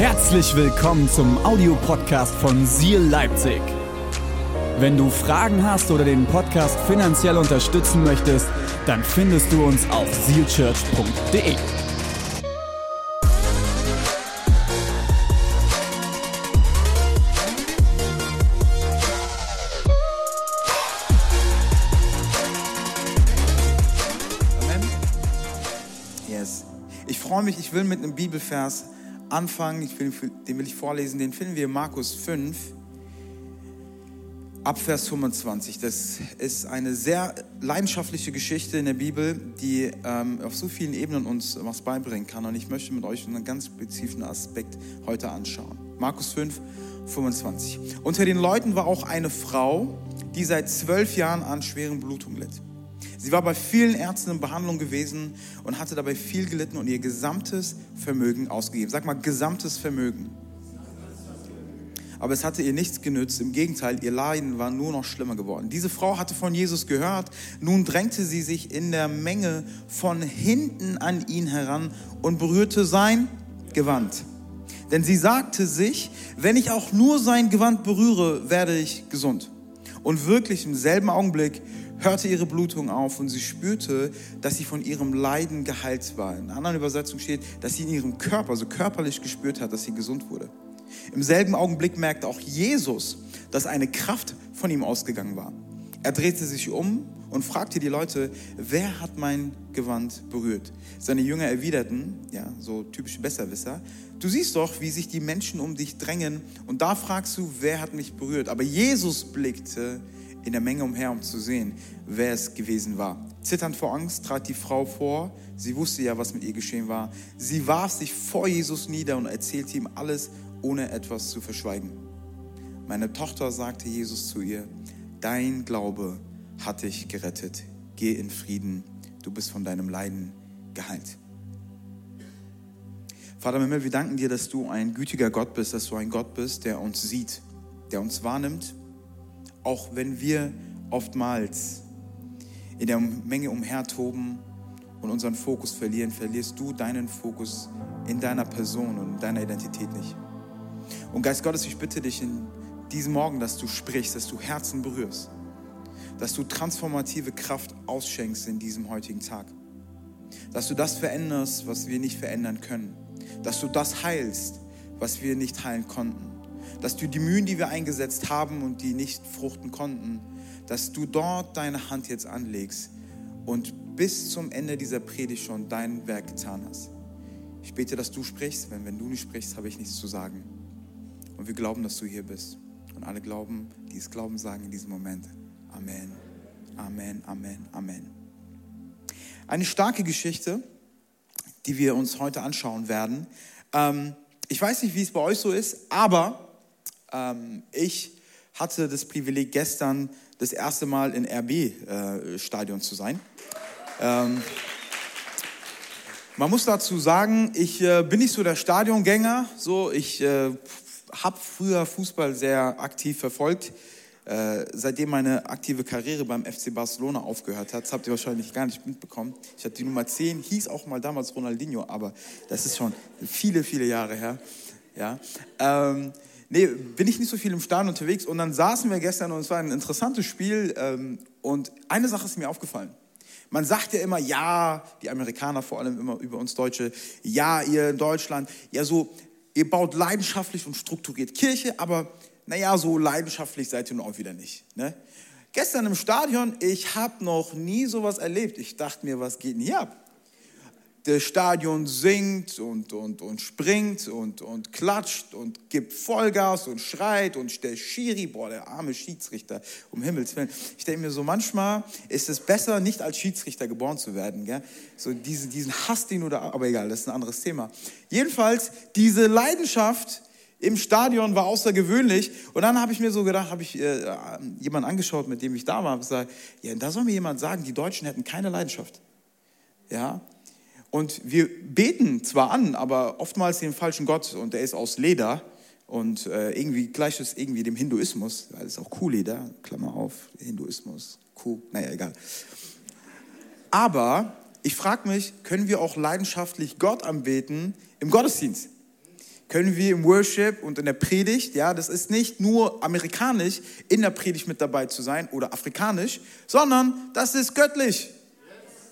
Herzlich willkommen zum Audiopodcast von Seal Leipzig. Wenn du Fragen hast oder den Podcast finanziell unterstützen möchtest, dann findest du uns auf sealchurch.de. Yes. Ich freue mich, ich will mit einem Bibelvers anfangen, ich will, den will ich vorlesen, den finden wir in Markus 5, ab Vers 25. Das ist eine sehr leidenschaftliche Geschichte in der Bibel, die ähm, auf so vielen Ebenen uns was beibringen kann. Und ich möchte mit euch einen ganz spezifischen Aspekt heute anschauen. Markus 5, 25. Unter den Leuten war auch eine Frau, die seit zwölf Jahren an schweren Blutungen litt. Sie war bei vielen Ärzten in Behandlung gewesen und hatte dabei viel gelitten und ihr gesamtes Vermögen ausgegeben. Sag mal, gesamtes Vermögen. Aber es hatte ihr nichts genützt. Im Gegenteil, ihr Leiden war nur noch schlimmer geworden. Diese Frau hatte von Jesus gehört. Nun drängte sie sich in der Menge von hinten an ihn heran und berührte sein Gewand. Denn sie sagte sich, wenn ich auch nur sein Gewand berühre, werde ich gesund. Und wirklich im selben Augenblick hörte ihre Blutung auf und sie spürte, dass sie von ihrem Leiden geheilt war. In einer anderen Übersetzung steht, dass sie in ihrem Körper, so körperlich gespürt hat, dass sie gesund wurde. Im selben Augenblick merkte auch Jesus, dass eine Kraft von ihm ausgegangen war. Er drehte sich um und fragte die Leute, wer hat mein Gewand berührt? Seine Jünger erwiderten, ja, so typische Besserwisser, du siehst doch, wie sich die Menschen um dich drängen und da fragst du, wer hat mich berührt? Aber Jesus blickte in der Menge umher, um zu sehen, wer es gewesen war. Zitternd vor Angst trat die Frau vor. Sie wusste ja, was mit ihr geschehen war. Sie warf sich vor Jesus nieder und erzählte ihm alles, ohne etwas zu verschweigen. Meine Tochter sagte Jesus zu ihr, dein Glaube hat dich gerettet. Geh in Frieden. Du bist von deinem Leiden geheilt. Vater im Himmel, wir danken dir, dass du ein gütiger Gott bist, dass du ein Gott bist, der uns sieht, der uns wahrnimmt, auch wenn wir oftmals in der Menge umhertoben und unseren Fokus verlieren, verlierst du deinen Fokus in deiner Person und in deiner Identität nicht. Und Geist Gottes, ich bitte dich in diesem Morgen, dass du sprichst, dass du Herzen berührst, dass du transformative Kraft ausschenkst in diesem heutigen Tag, dass du das veränderst, was wir nicht verändern können, dass du das heilst, was wir nicht heilen konnten dass du die Mühen, die wir eingesetzt haben und die nicht fruchten konnten, dass du dort deine Hand jetzt anlegst und bis zum Ende dieser Predigt schon dein Werk getan hast. Ich bete, dass du sprichst, denn wenn du nicht sprichst, habe ich nichts zu sagen. Und wir glauben, dass du hier bist. Und alle glauben, die es glauben, sagen in diesem Moment Amen, Amen, Amen, Amen. Eine starke Geschichte, die wir uns heute anschauen werden. Ähm, ich weiß nicht, wie es bei euch so ist, aber ähm, ich hatte das Privileg, gestern das erste Mal in RB-Stadion äh, zu sein. Ähm, man muss dazu sagen, ich äh, bin nicht so der Stadiongänger. So, ich äh, habe früher Fußball sehr aktiv verfolgt. Äh, seitdem meine aktive Karriere beim FC Barcelona aufgehört hat, das habt ihr wahrscheinlich gar nicht mitbekommen. Ich hatte die Nummer 10, hieß auch mal damals Ronaldinho, aber das ist schon viele, viele Jahre her. Ja. Ähm, nee, bin ich nicht so viel im Stadion unterwegs. Und dann saßen wir gestern und es war ein interessantes Spiel. Ähm, und eine Sache ist mir aufgefallen. Man sagt ja immer, ja, die Amerikaner vor allem immer über uns Deutsche, ja, ihr in Deutschland, ja, so, ihr baut leidenschaftlich und strukturiert Kirche, aber naja, so leidenschaftlich seid ihr nun auch wieder nicht. Ne? Gestern im Stadion, ich habe noch nie sowas erlebt. Ich dachte mir, was geht denn hier ab? Das Stadion singt und, und, und springt und, und klatscht und gibt Vollgas und schreit und der Schiri, boah, der arme Schiedsrichter, um Himmels Willen. Ich denke mir so, manchmal ist es besser, nicht als Schiedsrichter geboren zu werden. Gell? So diesen, diesen Hass, den oder, aber egal, das ist ein anderes Thema. Jedenfalls, diese Leidenschaft im Stadion war außergewöhnlich. Und dann habe ich mir so gedacht, habe ich äh, jemanden angeschaut, mit dem ich da war, und gesagt, ja, da soll mir jemand sagen, die Deutschen hätten keine Leidenschaft. Ja, und wir beten zwar an, aber oftmals den falschen Gott und der ist aus Leder und äh, irgendwie gleicht es irgendwie dem Hinduismus, weil es auch Kuhleder, Klammer auf, Hinduismus, Kuh, naja, egal. Aber ich frage mich, können wir auch leidenschaftlich Gott anbeten im Gottesdienst? können wir im Worship und in der Predigt, ja, das ist nicht nur amerikanisch in der Predigt mit dabei zu sein oder afrikanisch, sondern das ist göttlich.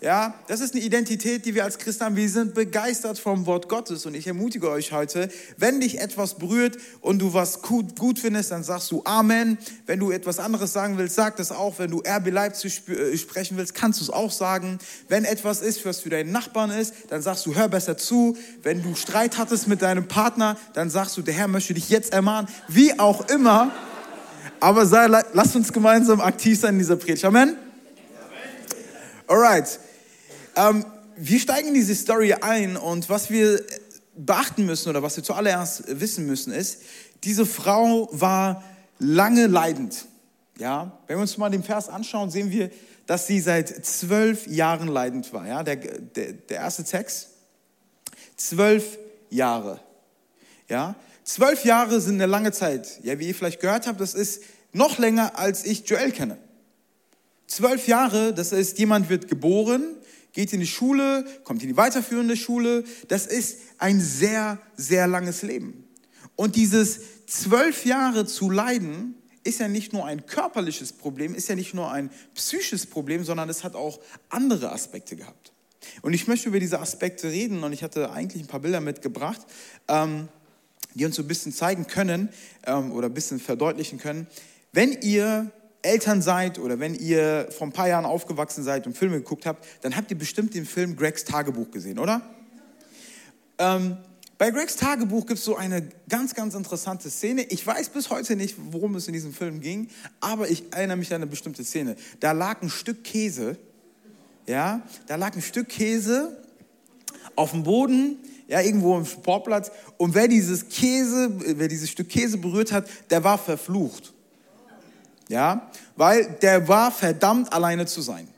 Ja, das ist eine Identität, die wir als Christen haben. Wir sind begeistert vom Wort Gottes und ich ermutige euch heute, wenn dich etwas berührt und du was gut, gut findest, dann sagst du Amen. Wenn du etwas anderes sagen willst, sag das auch. Wenn du RB Leipzig äh, sprechen willst, kannst du es auch sagen. Wenn etwas ist, was für deinen Nachbarn ist, dann sagst du, hör besser zu. Wenn du Streit hattest mit deinem Partner, dann sagst du, der Herr möchte dich jetzt ermahnen. Wie auch immer. Aber sei, lass uns gemeinsam aktiv sein in dieser Predigt. Amen. Alright. Ähm, wir steigen in diese Story ein und was wir beachten müssen oder was wir zuallererst wissen müssen ist, diese Frau war lange leidend. Ja, wenn wir uns mal den Vers anschauen, sehen wir, dass sie seit zwölf Jahren leidend war. Ja, der, der, der erste Text, zwölf Jahre. Ja, zwölf Jahre sind eine lange Zeit. Ja, wie ihr vielleicht gehört habt, das ist noch länger, als ich Joel kenne. Zwölf Jahre, das ist, jemand wird geboren, geht in die Schule, kommt in die weiterführende Schule. Das ist ein sehr, sehr langes Leben. Und dieses zwölf Jahre zu leiden, ist ja nicht nur ein körperliches Problem, ist ja nicht nur ein psychisches Problem, sondern es hat auch andere Aspekte gehabt. Und ich möchte über diese Aspekte reden und ich hatte eigentlich ein paar Bilder mitgebracht, ähm, die uns so ein bisschen zeigen können ähm, oder ein bisschen verdeutlichen können. Wenn ihr Eltern seid oder wenn ihr vor ein paar Jahren aufgewachsen seid und Filme geguckt habt, dann habt ihr bestimmt den Film Gregs Tagebuch gesehen, oder? Ähm, bei Gregs Tagebuch gibt es so eine ganz, ganz interessante Szene. Ich weiß bis heute nicht, worum es in diesem Film ging, aber ich erinnere mich an eine bestimmte Szene. Da lag ein Stück Käse, ja, da lag ein Stück Käse auf dem Boden, ja, irgendwo im Sportplatz. Und wer dieses Käse, wer dieses Stück Käse berührt hat, der war verflucht. Ja, weil der war verdammt alleine zu sein.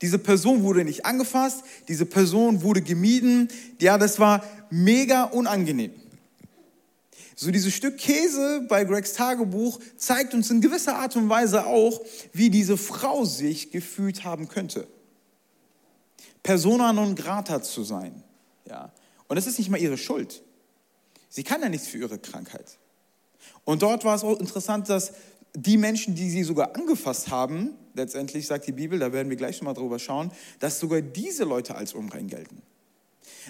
Diese Person wurde nicht angefasst, diese Person wurde gemieden. Ja, das war mega unangenehm. So dieses Stück Käse bei Gregs Tagebuch zeigt uns in gewisser Art und Weise auch, wie diese Frau sich gefühlt haben könnte. Persona non grata zu sein. Ja. Und es ist nicht mal ihre Schuld. Sie kann ja nichts für ihre Krankheit. Und dort war es auch interessant, dass die Menschen, die sie sogar angefasst haben, letztendlich sagt die Bibel, da werden wir gleich noch mal drüber schauen, dass sogar diese Leute als unrein gelten.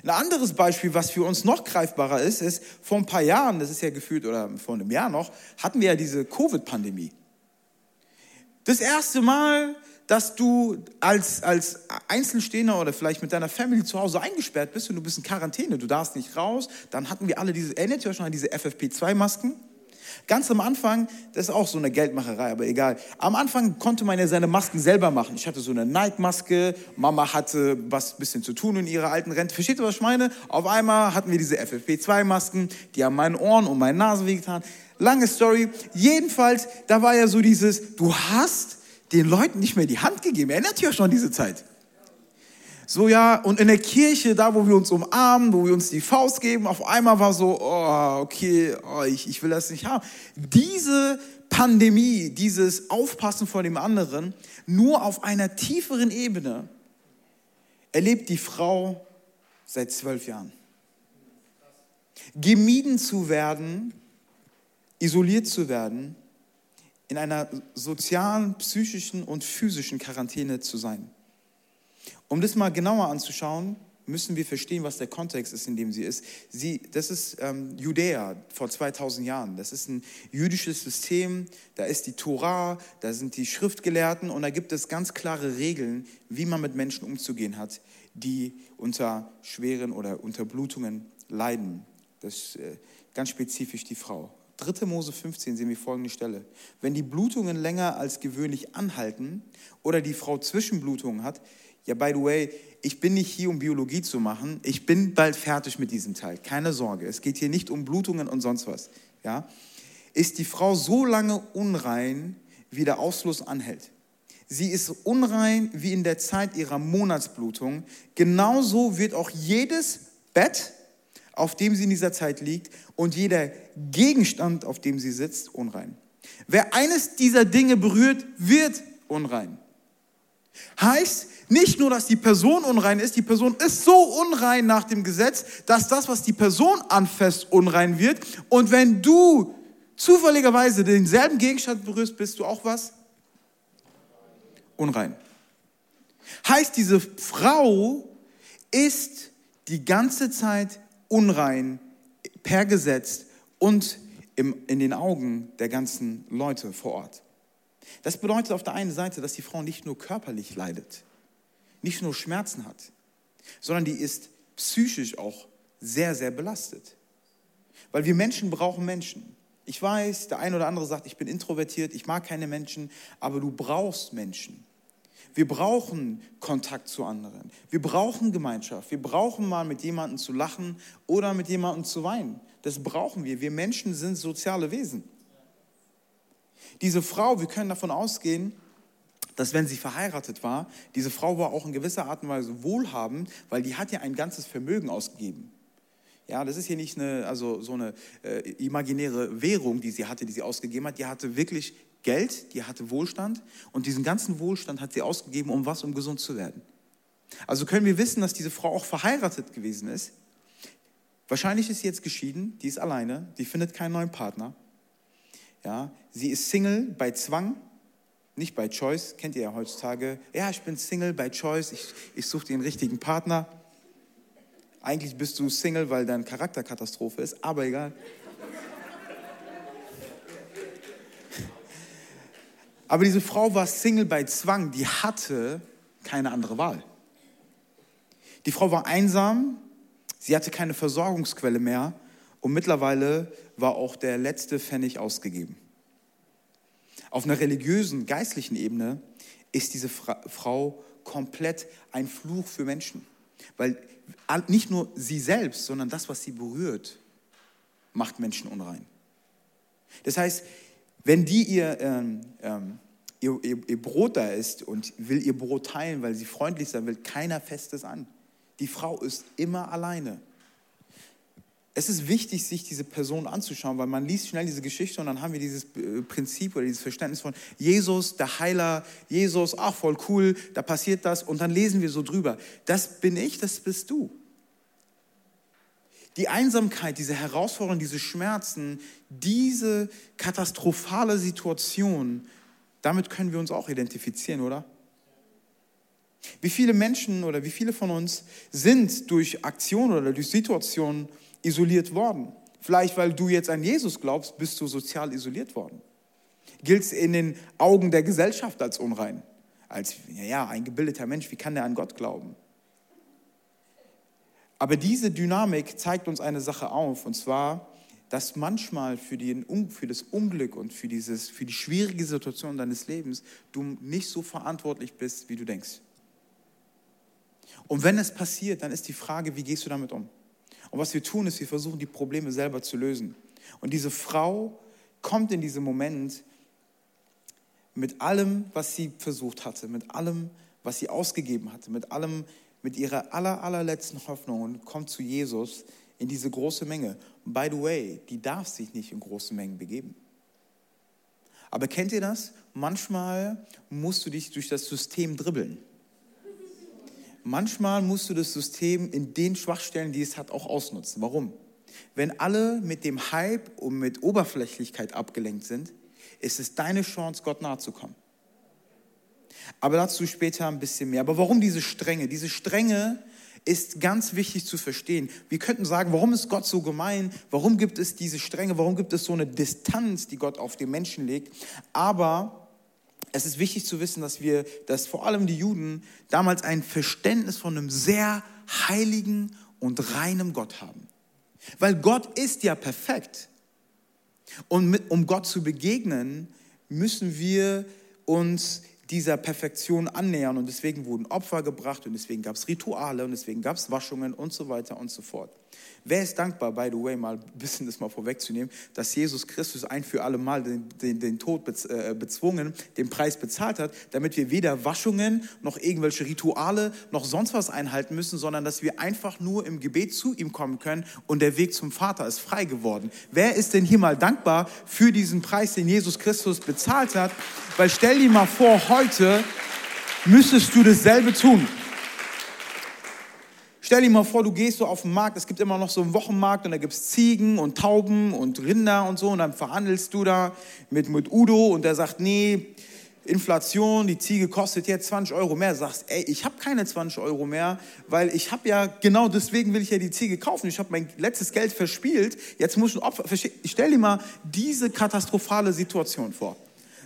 Ein anderes Beispiel, was für uns noch greifbarer ist, ist, vor ein paar Jahren, das ist ja gefühlt, oder vor einem Jahr noch, hatten wir ja diese Covid-Pandemie. Das erste Mal, dass du als, als Einzelstehender oder vielleicht mit deiner Family zu Hause eingesperrt bist und du bist in Quarantäne, du darfst nicht raus, dann hatten wir alle diese, erinnert ihr euch noch an diese FFP2-Masken? Ganz am Anfang, das ist auch so eine Geldmacherei, aber egal. Am Anfang konnte man ja seine Masken selber machen. Ich hatte so eine Nike-Maske, Mama hatte was bisschen zu tun in ihrer alten Rente. Versteht ihr, was ich meine? Auf einmal hatten wir diese FFP2-Masken, die haben meinen Ohren und meinen Nasen wehgetan. Lange Story. Jedenfalls, da war ja so dieses, du hast den Leuten nicht mehr die Hand gegeben. Erinnert ihr euch schon an diese Zeit? So ja, und in der Kirche, da wo wir uns umarmen, wo wir uns die Faust geben, auf einmal war so, oh, okay, oh, ich, ich will das nicht haben. Diese Pandemie, dieses Aufpassen vor dem anderen, nur auf einer tieferen Ebene erlebt die Frau seit zwölf Jahren. Gemieden zu werden, isoliert zu werden, in einer sozialen, psychischen und physischen Quarantäne zu sein. Um das mal genauer anzuschauen, müssen wir verstehen, was der Kontext ist, in dem sie ist. Sie, das ist ähm, Judäa vor 2000 Jahren. Das ist ein jüdisches System. Da ist die Tora, da sind die Schriftgelehrten und da gibt es ganz klare Regeln, wie man mit Menschen umzugehen hat, die unter schweren oder unter Blutungen leiden. Das ist äh, ganz spezifisch die Frau. 3. Mose 15 sehen wir folgende Stelle. Wenn die Blutungen länger als gewöhnlich anhalten oder die Frau Zwischenblutungen hat, ja, by the way, ich bin nicht hier, um Biologie zu machen. Ich bin bald fertig mit diesem Teil. Keine Sorge. Es geht hier nicht um Blutungen und sonst was. Ja? Ist die Frau so lange unrein, wie der Ausfluss anhält? Sie ist unrein wie in der Zeit ihrer Monatsblutung. Genauso wird auch jedes Bett, auf dem sie in dieser Zeit liegt, und jeder Gegenstand, auf dem sie sitzt, unrein. Wer eines dieser Dinge berührt, wird unrein. Heißt, Nicht nur, dass die Person unrein ist, die Person ist so unrein nach dem Gesetz, dass das, was die Person anfasst, unrein wird. Und wenn du zufälligerweise denselben Gegenstand berührst, bist du auch was? Unrein. Heißt, diese Frau ist die ganze Zeit unrein per Gesetz und im, in den Augen der ganzen Leute vor Ort. Das bedeutet auf der einen Seite, dass die Frau nicht nur körperlich leidet, nicht nur Schmerzen hat, sondern die ist psychisch auch sehr, sehr belastet. Weil wir Menschen brauchen Menschen. Ich weiß, der eine oder andere sagt, ich bin introvertiert, ich mag keine Menschen, aber du brauchst Menschen. Wir brauchen Kontakt zu anderen. Wir brauchen Gemeinschaft. Wir brauchen mal mit jemandem zu lachen oder mit jemandem zu weinen. Das brauchen wir. Wir Menschen sind soziale Wesen. Diese Frau, wir können davon ausgehen, dass wenn sie verheiratet war, diese Frau war auch in gewisser Art und Weise wohlhabend, weil die hat ja ein ganzes Vermögen ausgegeben. Ja, das ist hier nicht eine, also so eine äh, imaginäre Währung, die sie hatte, die sie ausgegeben hat. Die hatte wirklich Geld, die hatte Wohlstand und diesen ganzen Wohlstand hat sie ausgegeben, um was? Um gesund zu werden. Also können wir wissen, dass diese Frau auch verheiratet gewesen ist. Wahrscheinlich ist sie jetzt geschieden, die ist alleine, die findet keinen neuen Partner. Ja, sie ist Single bei Zwang, nicht bei Choice, kennt ihr ja heutzutage. Ja, ich bin Single bei Choice, ich, ich suche den richtigen Partner. Eigentlich bist du Single, weil deine Charakterkatastrophe ist, aber egal. Aber diese Frau war Single bei Zwang, die hatte keine andere Wahl. Die Frau war einsam, sie hatte keine Versorgungsquelle mehr und mittlerweile war auch der letzte Pfennig ausgegeben. Auf einer religiösen, geistlichen Ebene ist diese Fra Frau komplett ein Fluch für Menschen. Weil nicht nur sie selbst, sondern das, was sie berührt, macht Menschen unrein. Das heißt, wenn die ihr, ähm, ähm, ihr, ihr, ihr, Brot da ist und will ihr Brot teilen, weil sie freundlich sein will, keiner fest es an. Die Frau ist immer alleine es ist wichtig, sich diese Person anzuschauen, weil man liest schnell diese Geschichte und dann haben wir dieses äh, Prinzip oder dieses Verständnis von Jesus, der Heiler, Jesus, ach voll cool, da passiert das und dann lesen wir so drüber. Das bin ich, das bist du. Die Einsamkeit, diese Herausforderungen, diese Schmerzen, diese katastrophale Situation, damit können wir uns auch identifizieren, oder? Wie viele Menschen oder wie viele von uns sind durch Aktionen oder durch Situationen isoliert worden. Vielleicht, weil du jetzt an Jesus glaubst, bist du sozial isoliert worden. Gilt in den Augen der Gesellschaft als unrein. Als, ja, ein gebildeter Mensch, wie kann der an Gott glauben? Aber diese Dynamik zeigt uns eine Sache auf, und zwar, dass manchmal für, die, für das Unglück und für, dieses, für die schwierige Situation deines Lebens du nicht so verantwortlich bist, wie du denkst. Und wenn es passiert, dann ist die Frage, wie gehst du damit um? Und was wir tun, ist, wir versuchen, die Probleme selber zu lösen. Und diese Frau kommt in diesem Moment mit allem, was sie versucht hatte, mit allem, was sie ausgegeben hatte, mit allem, mit ihrer aller, allerletzten Hoffnung und kommt zu Jesus in diese große Menge. By the way, die darf sich nicht in große Mengen begeben. Aber kennt ihr das? Manchmal musst du dich durch das System dribbeln manchmal musst du das System in den Schwachstellen, die es hat, auch ausnutzen. Warum? Wenn alle mit dem Hype und mit Oberflächlichkeit abgelenkt sind, ist es deine Chance, Gott nahe zu kommen. Aber dazu später ein bisschen mehr. Aber warum diese Strenge? Diese Strenge ist ganz wichtig zu verstehen. Wir könnten sagen, warum ist Gott so gemein? Warum gibt es diese Strenge? Warum gibt es so eine Distanz, die Gott auf den Menschen legt? Aber es ist wichtig zu wissen, dass wir, dass vor allem die Juden damals ein Verständnis von einem sehr heiligen und reinem Gott haben. Weil Gott ist ja perfekt. Und mit, um Gott zu begegnen, müssen wir uns dieser Perfektion annähern und deswegen wurden Opfer gebracht und deswegen gab es Rituale und deswegen gab es Waschungen und so weiter und so fort. Wer ist dankbar, by the way, mal ein bisschen das mal vorwegzunehmen, dass Jesus Christus ein für alle Mal den, den, den Tod äh, bezwungen, den Preis bezahlt hat, damit wir weder Waschungen noch irgendwelche Rituale noch sonst was einhalten müssen, sondern dass wir einfach nur im Gebet zu ihm kommen können und der Weg zum Vater ist frei geworden. Wer ist denn hier mal dankbar für diesen Preis, den Jesus Christus bezahlt hat? Weil stell dir mal vor, heute müsstest du dasselbe tun. Stell dir mal vor, du gehst so auf den Markt, es gibt immer noch so einen Wochenmarkt und da gibt es Ziegen und Tauben und Rinder und so und dann verhandelst du da mit, mit Udo und der sagt, nee, Inflation, die Ziege kostet jetzt 20 Euro mehr. Sagst, ey, ich habe keine 20 Euro mehr, weil ich habe ja, genau deswegen will ich ja die Ziege kaufen. Ich habe mein letztes Geld verspielt, jetzt muss ich ein Opfer, stell dir mal diese katastrophale Situation vor.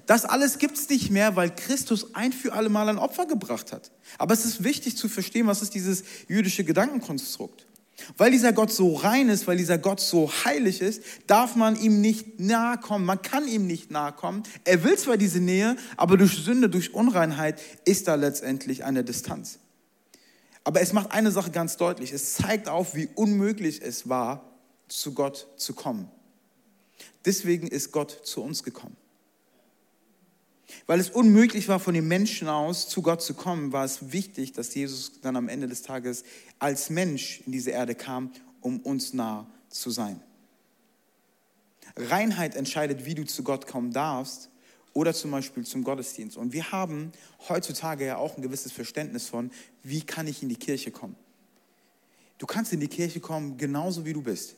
Das alles gibt es nicht mehr, weil Christus ein für alle Mal ein Opfer gebracht hat. Aber es ist wichtig zu verstehen, was ist dieses jüdische Gedankenkonstrukt. Weil dieser Gott so rein ist, weil dieser Gott so heilig ist, darf man ihm nicht nahe kommen. Man kann ihm nicht nahe kommen. Er will zwar diese Nähe, aber durch Sünde, durch Unreinheit ist da letztendlich eine Distanz. Aber es macht eine Sache ganz deutlich. Es zeigt auf, wie unmöglich es war, zu Gott zu kommen. Deswegen ist Gott zu uns gekommen. Weil es unmöglich war, von den Menschen aus zu Gott zu kommen, war es wichtig, dass Jesus dann am Ende des Tages als Mensch in diese Erde kam, um uns nah zu sein. Reinheit entscheidet, wie du zu Gott kommen darfst oder zum Beispiel zum Gottesdienst. Und wir haben heutzutage ja auch ein gewisses Verständnis von, wie kann ich in die Kirche kommen. Du kannst in die Kirche kommen, genauso wie du bist.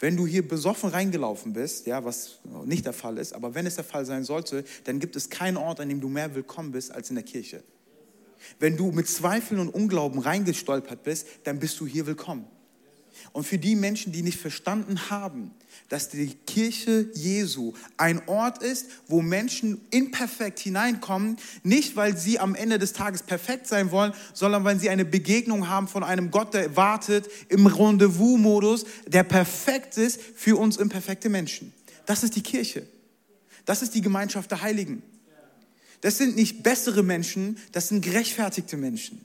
Wenn du hier besoffen reingelaufen bist, ja, was nicht der Fall ist, aber wenn es der Fall sein sollte, dann gibt es keinen Ort, an dem du mehr willkommen bist als in der Kirche. Wenn du mit Zweifeln und Unglauben reingestolpert bist, dann bist du hier willkommen. Und für die Menschen, die nicht verstanden haben, dass die Kirche Jesu ein Ort ist, wo Menschen imperfekt hineinkommen, nicht weil sie am Ende des Tages perfekt sein wollen, sondern weil sie eine Begegnung haben von einem Gott, der wartet im Rendezvous-Modus, der perfekt ist für uns imperfekte Menschen. Das ist die Kirche. Das ist die Gemeinschaft der Heiligen. Das sind nicht bessere Menschen, das sind gerechtfertigte Menschen.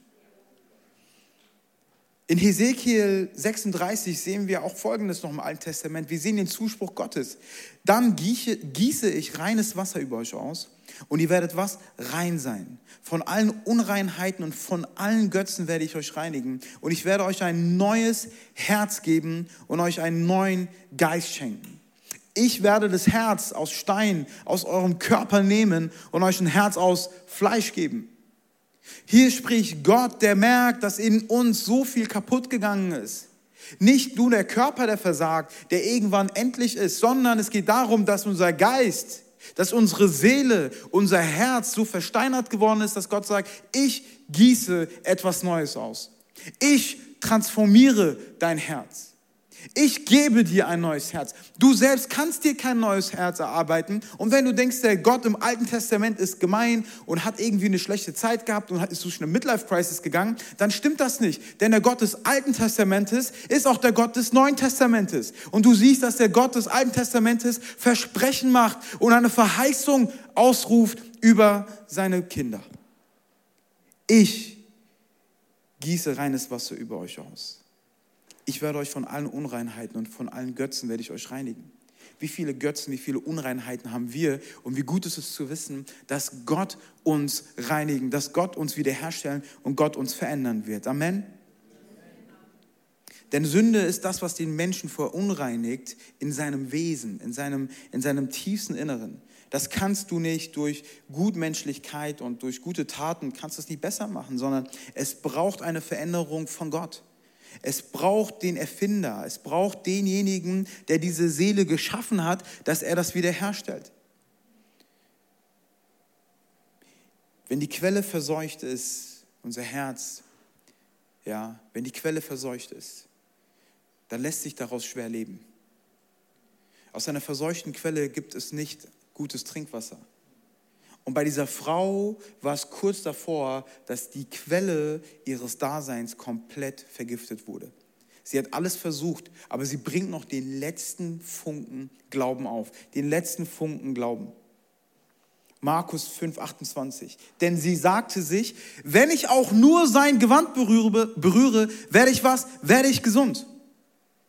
In Hesekiel 36 sehen wir auch Folgendes noch im Alten Testament. Wir sehen den Zuspruch Gottes. Dann gieße, ich reines Wasser über euch aus und ihr werdet was? Rein sein. Von allen Unreinheiten und von allen Götzen werde ich euch reinigen. Und ich werde euch ein neues Herz geben und euch einen neuen Geist schenken. Ich werde das Herz aus Stein aus eurem Körper nehmen und euch ein Herz aus Fleisch geben. Hier spricht Gott, der merkt, dass in uns so viel kaputt gegangen ist. Nicht nur der Körper, der versagt, der irgendwann endlich ist, sondern es geht darum, dass unser Geist, dass unsere Seele, unser Herz so versteinert geworden ist, dass Gott sagt, ich gieße etwas Neues aus. Ich transformiere dein Herz. Ich gebe dir ein neues Herz. Du selbst kannst dir kein neues Herz erarbeiten. Und wenn du denkst, der Gott im Alten Testament ist gemein und hat irgendwie eine schlechte Zeit gehabt und ist durch eine Midlife-Crisis gegangen, dann stimmt das nicht. Denn der Gott des Alten Testamentes ist auch der Gott des Neuen Testamentes. Und du siehst, dass der Gott des Alten Testamentes Versprechen macht und eine Verheißung ausruft über seine Kinder. Ich gieße reines Wasser über euch aus ich werde euch von allen Unreinheiten und von allen Götzen werde ich euch reinigen. Wie viele Götzen, wie viele Unreinheiten haben wir und wie gut ist es zu wissen, dass Gott uns reinigen, dass Gott uns wiederherstellen und Gott uns verändern wird. Amen. Denn Sünde ist das, was den Menschen verunreinigt in seinem Wesen, in seinem, in seinem tiefsten Inneren. Das kannst du nicht durch Gutmenschlichkeit und durch gute Taten, kannst es nicht besser machen, sondern es braucht eine Veränderung von Gott. Es braucht den Erfinder, es braucht denjenigen, der diese Seele geschaffen hat, dass er das wiederherstellt. Wenn die Quelle verseucht ist, unser Herz, ja, wenn die Quelle verseucht ist, dann lässt sich daraus schwer leben. Aus einer verseuchten Quelle gibt es nicht gutes Trinkwasser. Und bei dieser Frau war es kurz davor, dass die Quelle ihres Daseins komplett vergiftet wurde. Sie hat alles versucht, aber sie bringt noch den letzten Funken Glauben auf, den letzten Funken Glauben. Markus 5, 28. Denn sie sagte sich, wenn ich auch nur sein Gewand berühre, berühre werde ich was? Werde ich gesund.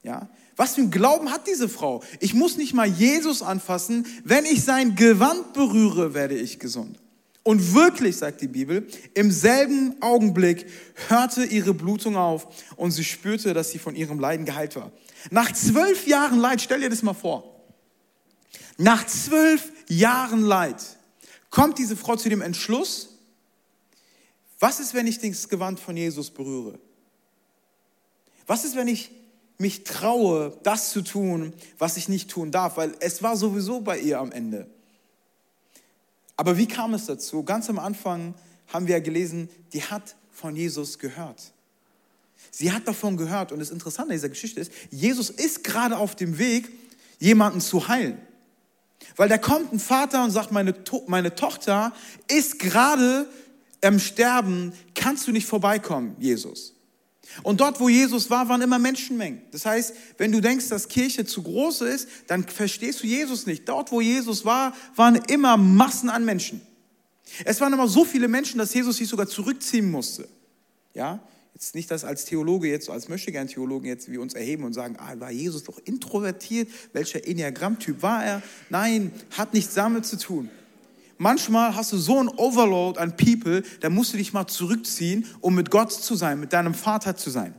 Ja? Was für ein Glauben hat diese Frau? Ich muss nicht mal Jesus anfassen. Wenn ich sein Gewand berühre, werde ich gesund. Und wirklich, sagt die Bibel, im selben Augenblick hörte ihre Blutung auf und sie spürte, dass sie von ihrem Leiden geheilt war. Nach zwölf Jahren Leid, stell dir das mal vor. Nach zwölf Jahren Leid kommt diese Frau zu dem Entschluss, Was ist, wenn ich das Gewand von Jesus berühre? Was ist, wenn ich mich traue, das zu tun, was ich nicht tun darf? Weil es war sowieso bei ihr am Ende. Aber wie kam es dazu? Ganz am Anfang haben wir ja gelesen, die hat von Jesus gehört. Sie hat davon gehört und das Interessante an dieser Geschichte ist, Jesus ist gerade auf dem Weg, jemanden zu heilen. Weil da kommt ein Vater und sagt, meine, to meine Tochter ist gerade am Sterben, kannst du nicht vorbeikommen, Jesus. Und dort, wo Jesus war, waren immer Menschenmengen. Das heißt, wenn du denkst, dass Kirche zu groß ist, dann verstehst du Jesus nicht. Dort, wo Jesus war, waren immer Massen an Menschen. Es waren immer so viele Menschen, dass Jesus sich sogar zurückziehen musste. Ja, Jetzt nicht das als Theologe jetzt, als möchte gern Theologen jetzt wir uns erheben und sagen, ah, war Jesus doch introvertiert? Welcher Enneagrammtyp war er? Nein, hat nichts damit zu tun. Manchmal hast du so ein Overload an People, da musst du dich mal zurückziehen, um mit Gott zu sein, mit deinem Vater zu sein.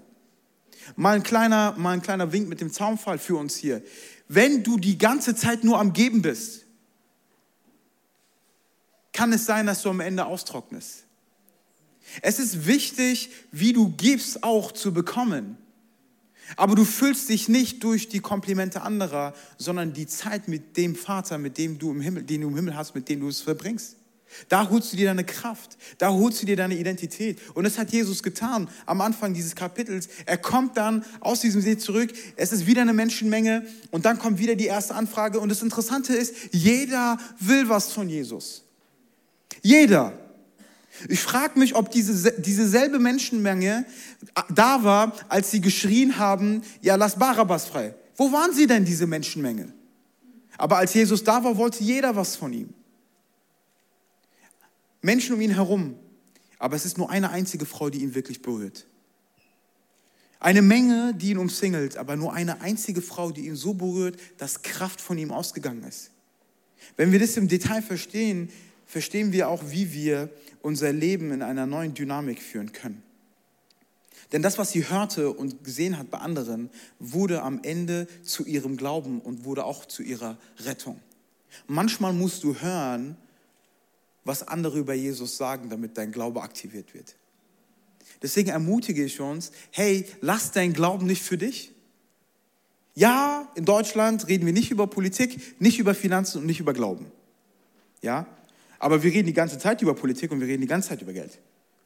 Mal ein kleiner, mal ein kleiner Wink mit dem Zaunfall für uns hier. Wenn du die ganze Zeit nur am Geben bist, kann es sein, dass du am Ende austrocknest. Es ist wichtig, wie du gibst, auch zu bekommen. Aber du füllst dich nicht durch die Komplimente anderer, sondern die Zeit mit dem Vater, mit dem du im Himmel, den du im Himmel hast, mit dem du es verbringst. Da holst du dir deine Kraft, da holst du dir deine Identität. Und das hat Jesus getan am Anfang dieses Kapitels. Er kommt dann aus diesem See zurück, es ist wieder eine Menschenmenge und dann kommt wieder die erste Anfrage. Und das Interessante ist, jeder will was von Jesus. Jeder. Ich frage mich, ob diese, diese selbe Menschenmenge da war, als sie geschrien haben, ja, lass Barabbas frei. Wo waren sie denn, diese Menschenmenge? Aber als Jesus da war, wollte jeder was von ihm. Menschen um ihn herum. Aber es ist nur eine einzige Frau, die ihn wirklich berührt. Eine Menge, die ihn umsingelt, aber nur eine einzige Frau, die ihn so berührt, dass Kraft von ihm ausgegangen ist. Wenn wir das im Detail verstehen, verstehen wir auch, wie wir unser Leben in einer neuen Dynamik führen können. Denn das, was sie hörte und gesehen hat bei anderen, wurde am Ende zu ihrem Glauben und wurde auch zu ihrer Rettung. Manchmal musst du hören, was andere über Jesus sagen, damit dein Glaube aktiviert wird. Deswegen ermutige ich uns, hey, lass dein Glauben nicht für dich. Ja, in Deutschland reden wir nicht über Politik, nicht über Finanzen und nicht über Glauben. Ja, aber wir reden die ganze Zeit über Politik und wir reden die ganze Zeit über Geld.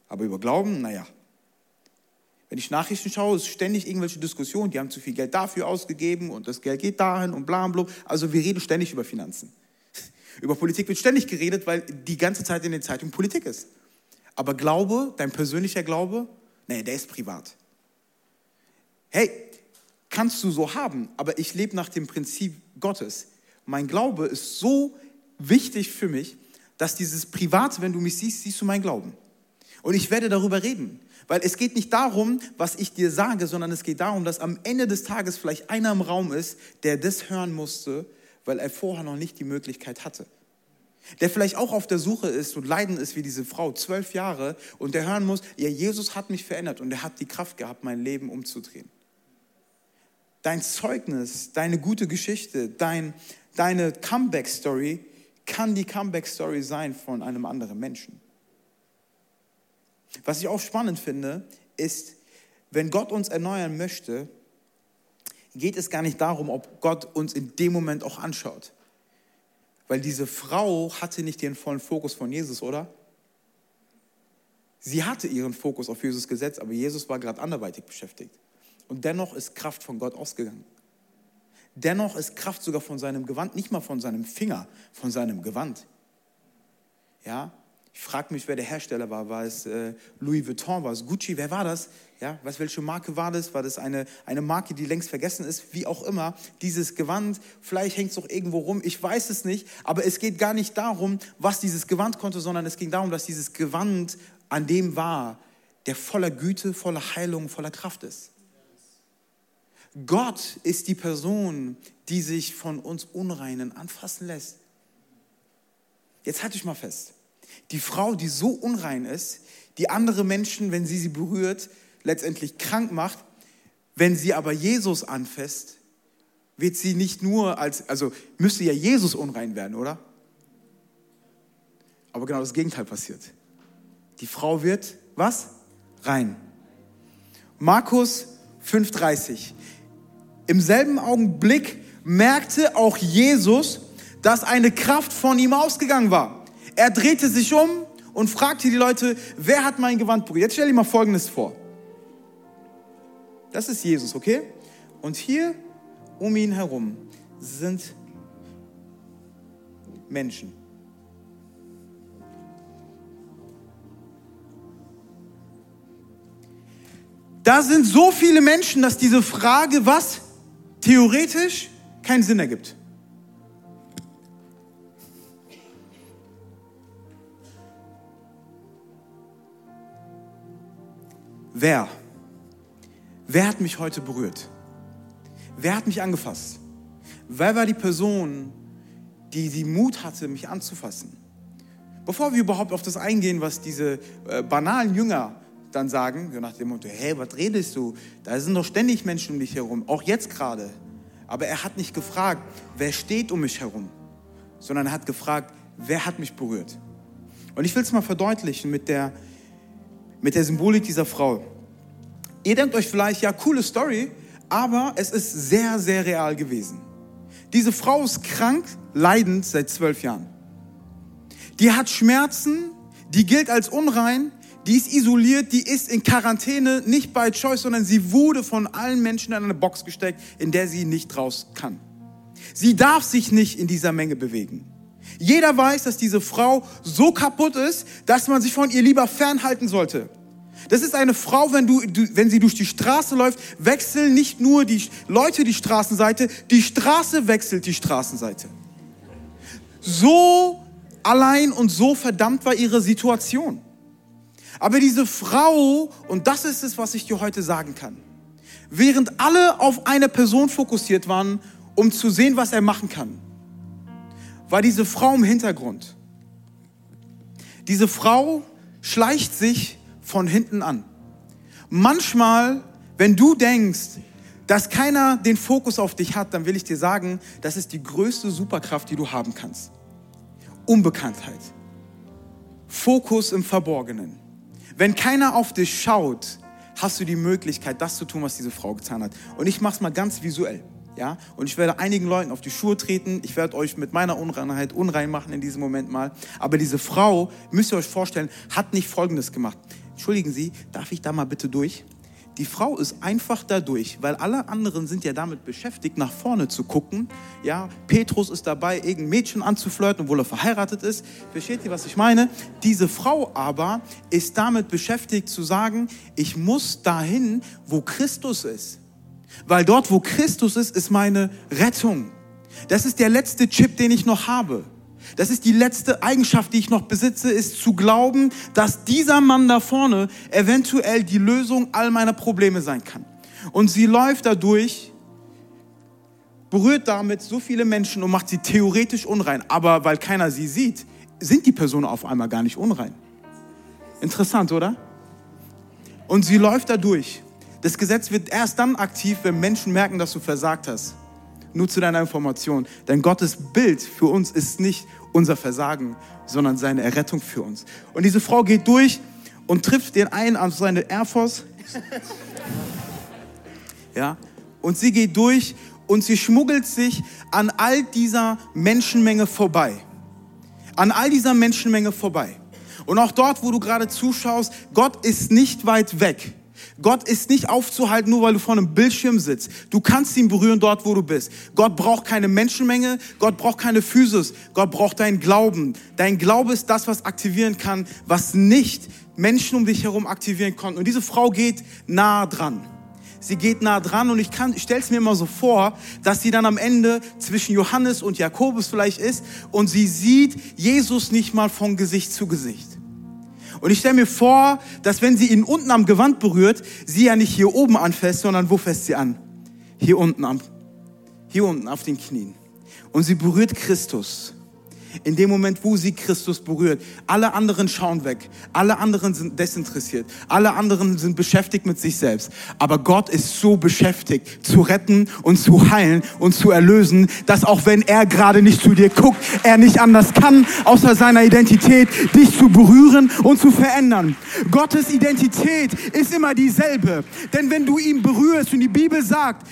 Aber über Glauben, naja. Wenn ich Nachrichten schaue, ist ständig irgendwelche Diskussionen, die haben zu viel Geld dafür ausgegeben und das Geld geht dahin und bla bla. Also wir reden ständig über Finanzen. Über Politik wird ständig geredet, weil die ganze Zeit in den Zeitungen Politik ist. Aber Glaube, dein persönlicher Glaube, nee, der ist privat. Hey, kannst du so haben, aber ich lebe nach dem Prinzip Gottes. Mein Glaube ist so wichtig für mich, dass dieses Private, wenn du mich siehst, siehst du mein Glauben. Und ich werde darüber reden. Weil es geht nicht darum, was ich dir sage, sondern es geht darum, dass am Ende des Tages vielleicht einer im Raum ist, der das hören musste, weil er vorher noch nicht die Möglichkeit hatte. Der vielleicht auch auf der Suche ist und leiden ist wie diese Frau, zwölf Jahre, und der hören muss, ja, Jesus hat mich verändert und er hat die Kraft gehabt, mein Leben umzudrehen. Dein Zeugnis, deine gute Geschichte, dein, deine Comeback-Story kann die Comeback-Story sein von einem anderen Menschen. Was ich auch spannend finde, ist, wenn Gott uns erneuern möchte, geht es gar nicht darum, ob Gott uns in dem Moment auch anschaut. Weil diese Frau hatte nicht den vollen Fokus von Jesus, oder? Sie hatte ihren Fokus auf Jesus gesetzt, aber Jesus war gerade anderweitig beschäftigt. Und dennoch ist Kraft von Gott ausgegangen. Dennoch ist Kraft sogar von seinem Gewand, nicht mal von seinem Finger, von seinem Gewand. Ja, ich frage mich, wer der Hersteller war. War es äh, Louis Vuitton, war es Gucci? Wer war das? Ja, was, welche Marke war das? War das eine, eine Marke, die längst vergessen ist? Wie auch immer. Dieses Gewand, vielleicht hängt es doch irgendwo rum. Ich weiß es nicht. Aber es geht gar nicht darum, was dieses Gewand konnte, sondern es ging darum, dass dieses Gewand an dem war, der voller Güte, voller Heilung, voller Kraft ist. Gott ist die Person, die sich von uns Unreinen anfassen lässt. Jetzt halte ich mal fest. Die Frau, die so unrein ist, die andere Menschen, wenn sie sie berührt, letztendlich krank macht, wenn sie aber Jesus anfasst, wird sie nicht nur als, also müsste ja Jesus unrein werden, oder? Aber genau das Gegenteil passiert. Die Frau wird was? Rein. Markus 5,30. Im selben Augenblick merkte auch Jesus, dass eine Kraft von ihm ausgegangen war. Er drehte sich um und fragte die Leute, wer hat mein Gewand berührt? Jetzt stell dir mal Folgendes vor. Das ist Jesus, okay? Und hier um ihn herum sind Menschen. Da sind so viele Menschen, dass diese Frage, was theoretisch keinen Sinn ergibt. Wer? Wer hat mich heute berührt? Wer hat mich angefasst? Wer war die Person, die die Mut hatte, mich anzufassen? Bevor wir überhaupt auf das eingehen, was diese äh, banalen Jünger dann sagen, nach dem Motto, hey, was redest du? Da sind doch ständig Menschen um dich herum, auch jetzt gerade. Aber er hat nicht gefragt, wer steht um mich herum, sondern er hat gefragt, wer hat mich berührt? Und ich will es mal verdeutlichen mit der, mit der Symbolik dieser Frau. Ihr denkt euch vielleicht, ja, coole Story, aber es ist sehr, sehr real gewesen. Diese Frau ist krank, leidend seit zwölf Jahren. Die hat Schmerzen, die gilt als unrein, die ist isoliert, die ist in Quarantäne, nicht bei Choice, sondern sie wurde von allen Menschen in eine Box gesteckt, in der sie nicht raus kann. Sie darf sich nicht in dieser Menge bewegen. Jeder weiß, dass diese Frau so kaputt ist, dass man sich von ihr lieber fernhalten sollte. Das ist eine Frau, wenn, du, du, wenn sie durch die Straße läuft, wechseln nicht nur die Leute die Straßenseite, die Straße wechselt die Straßenseite. So allein und so verdammt war ihre Situation. Aber diese Frau, und das ist es, was ich dir heute sagen kann, während alle auf eine Person fokussiert waren, um zu sehen, was er machen kann, war diese Frau im Hintergrund. Diese Frau schleicht sich von hinten an. Manchmal, wenn du denkst, dass keiner den Fokus auf dich hat, dann will ich dir sagen, das ist die größte Superkraft, die du haben kannst. Unbekanntheit. Fokus im Verborgenen. Wenn keiner auf dich schaut, hast du die Möglichkeit, das zu tun, was diese Frau getan hat. Und ich mache es mal ganz visuell. Ja? Und ich werde einigen Leuten auf die Schuhe treten. Ich werde euch mit meiner Unreinheit unrein machen in diesem Moment mal. Aber diese Frau, müsst ihr euch vorstellen, hat nicht Folgendes gemacht. Entschuldigen Sie, darf ich da mal bitte durch? Die Frau ist einfach dadurch, weil alle anderen sind ja damit beschäftigt, nach vorne zu gucken. Ja, Petrus ist dabei, irgendein Mädchen anzuflirten, obwohl er verheiratet ist. Versteht ihr, was ich meine? Diese Frau aber ist damit beschäftigt zu sagen, ich muss dahin, wo Christus ist. Weil dort, wo Christus ist, ist meine Rettung. Das ist der letzte Chip, den ich noch habe. Das ist die letzte Eigenschaft, die ich noch besitze, ist zu glauben, dass dieser Mann da vorne eventuell die Lösung all meiner Probleme sein kann. Und sie läuft dadurch, berührt damit so viele Menschen und macht sie theoretisch unrein. Aber weil keiner sie sieht, sind die Personen auf einmal gar nicht unrein. Interessant, oder? Und sie läuft dadurch. Das Gesetz wird erst dann aktiv, wenn Menschen merken, dass du versagt hast. Nur zu deiner Information. Denn Gottes Bild für uns ist nicht unser Versagen, sondern seine Errettung für uns. Und diese Frau geht durch und trifft den einen an seine Air Force. Ja, und sie geht durch und sie schmuggelt sich an all dieser Menschenmenge vorbei. An all dieser Menschenmenge vorbei. Und auch dort, wo du gerade zuschaust, Gott ist nicht weit weg. Gott ist nicht aufzuhalten, nur weil du vor einem Bildschirm sitzt. Du kannst ihn berühren dort, wo du bist. Gott braucht keine Menschenmenge, Gott braucht keine Physis, Gott braucht deinen Glauben. Dein Glaube ist das, was aktivieren kann, was nicht Menschen um dich herum aktivieren konnten. Und diese Frau geht nah dran. Sie geht nah dran und ich, stelle es mir immer so vor, dass sie dann am Ende zwischen Johannes und Jakobus vielleicht ist und sie sieht Jesus nicht mal von Gesicht zu Gesicht. Und ich stelle mir vor, dass wenn sie ihn unten am Gewand berührt, sie ja nicht hier oben anfasst, sondern wo fässt sie an? Hier unten am, hier unten auf den Knien. Und sie berührt Christus. In dem Moment, wo sie Christus berührt, alle anderen schauen weg, alle anderen sind desinteressiert, alle anderen sind beschäftigt mit sich selbst. Aber Gott ist so beschäftigt, zu retten und zu heilen und zu erlösen, dass auch wenn er gerade nicht zu dir guckt, er nicht anders kann, außer seiner Identität, dich zu berühren und zu verändern. Gottes Identität ist immer dieselbe. Denn wenn du ihn berührst und die Bibel sagt,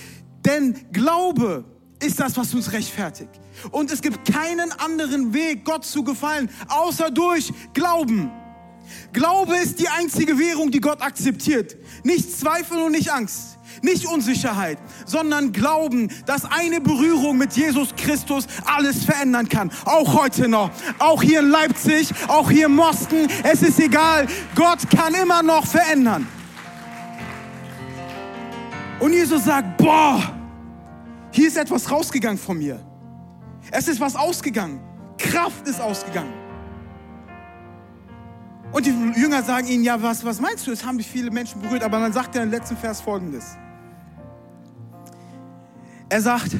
denn Glaube ist das, was uns rechtfertigt. Und es gibt keinen anderen Weg, Gott zu gefallen, außer durch Glauben. Glaube ist die einzige Währung, die Gott akzeptiert. Nicht Zweifel und nicht Angst, nicht Unsicherheit, sondern Glauben, dass eine Berührung mit Jesus Christus alles verändern kann. Auch heute noch. Auch hier in Leipzig, auch hier in Mosten. Es ist egal. Gott kann immer noch verändern. Und Jesus sagt, boah, hier ist etwas rausgegangen von mir. Es ist was ausgegangen. Kraft ist ausgegangen. Und die Jünger sagen ihnen, ja, was, was meinst du? Es haben mich viele Menschen berührt. Aber dann sagt er im letzten Vers folgendes. Er sagt,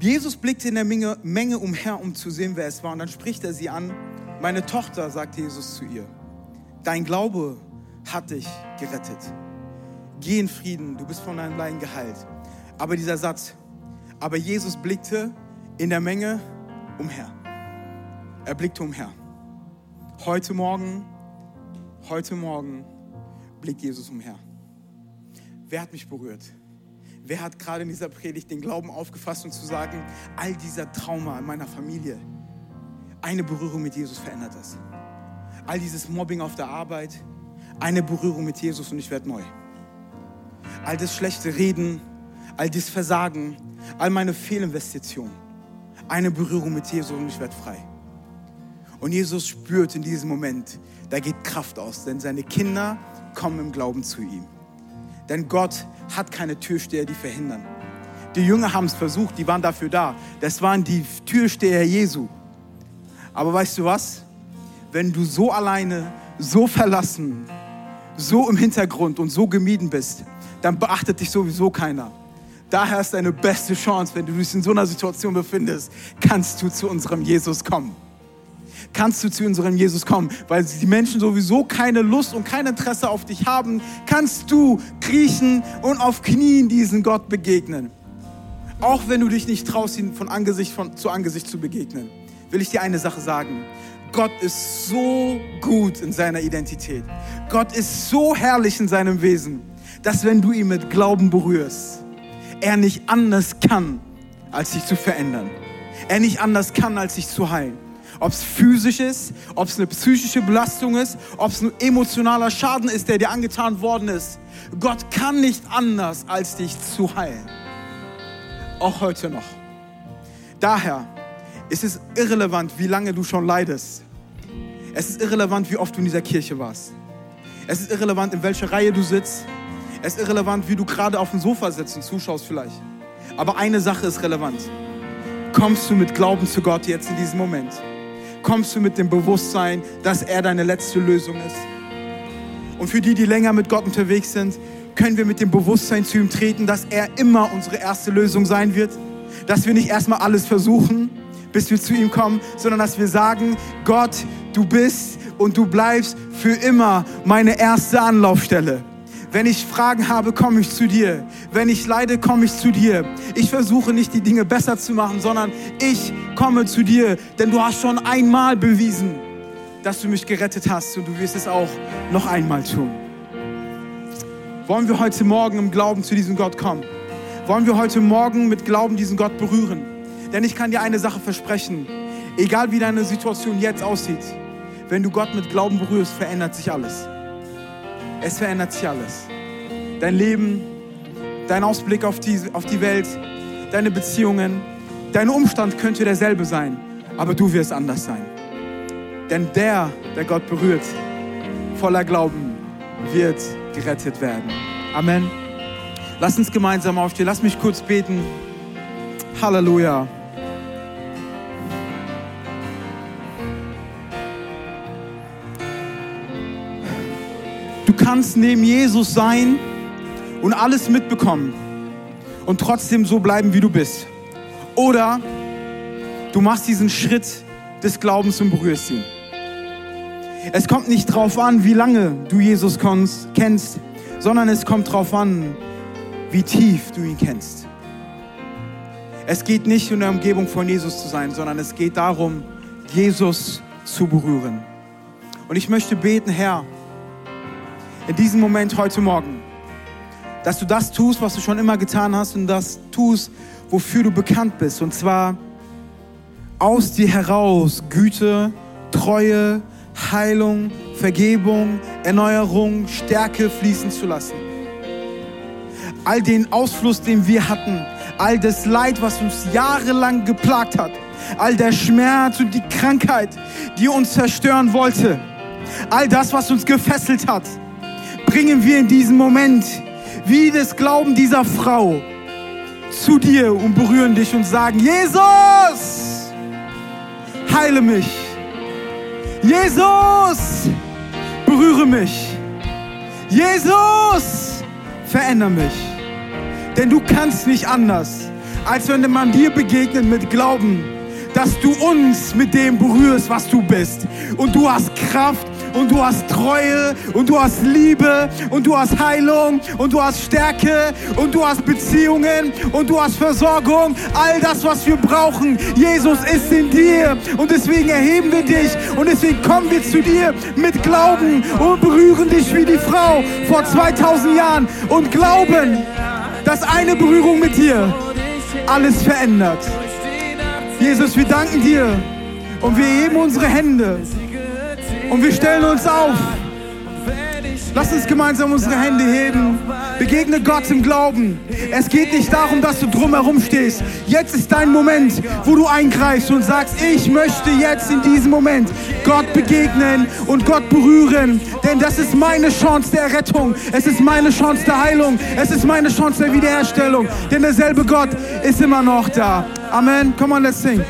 Jesus blickte in der Menge, Menge umher, um zu sehen, wer es war. Und dann spricht er sie an. Meine Tochter, sagt Jesus zu ihr, dein Glaube hat dich gerettet. Geh in Frieden, du bist von deinem Leiden geheilt. Aber dieser Satz, aber Jesus blickte in der Menge umher. Er blickte umher. Heute Morgen, heute Morgen blickt Jesus umher. Wer hat mich berührt? Wer hat gerade in dieser Predigt den Glauben aufgefasst und zu sagen, all dieser Trauma in meiner Familie, eine Berührung mit Jesus verändert das. All dieses Mobbing auf der Arbeit, eine Berührung mit Jesus und ich werde neu. All das schlechte Reden, all das Versagen, all meine Fehlinvestitionen, eine Berührung mit Jesus und ich werde frei. Und Jesus spürt in diesem Moment, da geht Kraft aus, denn seine Kinder kommen im Glauben zu ihm. Denn Gott hat keine Türsteher, die verhindern. Die Jünger haben es versucht, die waren dafür da. Das waren die Türsteher Jesu. Aber weißt du was? Wenn du so alleine, so verlassen, so im Hintergrund und so gemieden bist, dann beachtet dich sowieso keiner. Daher ist deine beste Chance, wenn du dich in so einer Situation befindest, kannst du zu unserem Jesus kommen. Kannst du zu unserem Jesus kommen, weil die Menschen sowieso keine Lust und kein Interesse auf dich haben, kannst du kriechen und auf Knien diesen Gott begegnen. Auch wenn du dich nicht traust, ihn von Angesicht von, zu Angesicht zu begegnen, will ich dir eine Sache sagen. Gott ist so gut in seiner Identität. Gott ist so herrlich in seinem Wesen, dass wenn du ihn mit Glauben berührst, er nicht anders kann, als sich zu verändern. Er nicht anders kann, als sich zu heilen. Ob es physisch ist, ob es eine psychische Belastung ist, ob es ein emotionaler Schaden ist, der dir angetan worden ist. Gott kann nicht anders, als dich zu heilen. Auch heute noch. Daher ist es irrelevant, wie lange du schon leidest. Es ist irrelevant, wie oft du in dieser Kirche warst. Es ist irrelevant, in welcher Reihe du sitzt. Es ist irrelevant, wie du gerade auf dem Sofa sitzt und zuschaust vielleicht. Aber eine Sache ist relevant. Kommst du mit Glauben zu Gott jetzt in diesem Moment? Kommst du mit dem Bewusstsein, dass er deine letzte Lösung ist? Und für die, die länger mit Gott unterwegs sind, können wir mit dem Bewusstsein zu ihm treten, dass er immer unsere erste Lösung sein wird. Dass wir nicht erstmal alles versuchen, bis wir zu ihm kommen, sondern dass wir sagen, Gott, du bist und du bleibst für immer meine erste Anlaufstelle. Wenn ich Fragen habe, komme ich zu dir. Wenn ich leide, komme ich zu dir. Ich versuche nicht die Dinge besser zu machen, sondern ich komme zu dir, denn du hast schon einmal bewiesen, dass du mich gerettet hast und du wirst es auch noch einmal tun. Wollen wir heute Morgen im Glauben zu diesem Gott kommen? Wollen wir heute Morgen mit Glauben diesen Gott berühren? Denn ich kann dir eine Sache versprechen. Egal wie deine Situation jetzt aussieht, wenn du Gott mit Glauben berührst, verändert sich alles. Es verändert sich alles. Dein Leben, dein Ausblick auf die, auf die Welt, deine Beziehungen, dein Umstand könnte derselbe sein, aber du wirst anders sein. Denn der, der Gott berührt, voller Glauben, wird gerettet werden. Amen. Lass uns gemeinsam aufstehen. Lass mich kurz beten. Halleluja. Kannst neben Jesus sein und alles mitbekommen und trotzdem so bleiben, wie du bist. Oder du machst diesen Schritt des Glaubens und berührst ihn. Es kommt nicht darauf an, wie lange du Jesus kennst, sondern es kommt darauf an, wie tief du ihn kennst. Es geht nicht in der Umgebung von Jesus zu sein, sondern es geht darum, Jesus zu berühren. Und ich möchte beten, Herr, in diesem Moment heute Morgen, dass du das tust, was du schon immer getan hast und das tust, wofür du bekannt bist. Und zwar aus dir heraus Güte, Treue, Heilung, Vergebung, Erneuerung, Stärke fließen zu lassen. All den Ausfluss, den wir hatten, all das Leid, was uns jahrelang geplagt hat, all der Schmerz und die Krankheit, die uns zerstören wollte, all das, was uns gefesselt hat, bringen wir in diesem Moment, wie das Glauben dieser Frau, zu dir und berühren dich und sagen, Jesus, heile mich. Jesus, berühre mich. Jesus, verändere mich. Denn du kannst nicht anders, als wenn man dir begegnet mit Glauben, dass du uns mit dem berührst, was du bist. Und du hast Kraft und du hast Treue und du hast Liebe und du hast Heilung und du hast Stärke und du hast Beziehungen und du hast Versorgung. All das, was wir brauchen. Jesus ist in dir und deswegen erheben wir dich und deswegen kommen wir zu dir mit Glauben und berühren dich wie die Frau vor 2000 Jahren und glauben, dass eine Berührung mit dir alles verändert. Jesus, wir danken dir und wir heben unsere Hände und wir stellen uns auf. Lass uns gemeinsam unsere Hände heben. Begegne Gott im Glauben. Es geht nicht darum, dass du drumherum stehst. Jetzt ist dein Moment, wo du eingreifst und sagst, ich möchte jetzt in diesem Moment Gott begegnen und Gott berühren. Denn das ist meine Chance der Rettung. Es ist meine Chance der Heilung. Es ist meine Chance der Wiederherstellung. Denn derselbe Gott ist immer noch da. Amen. Come on, let's sing.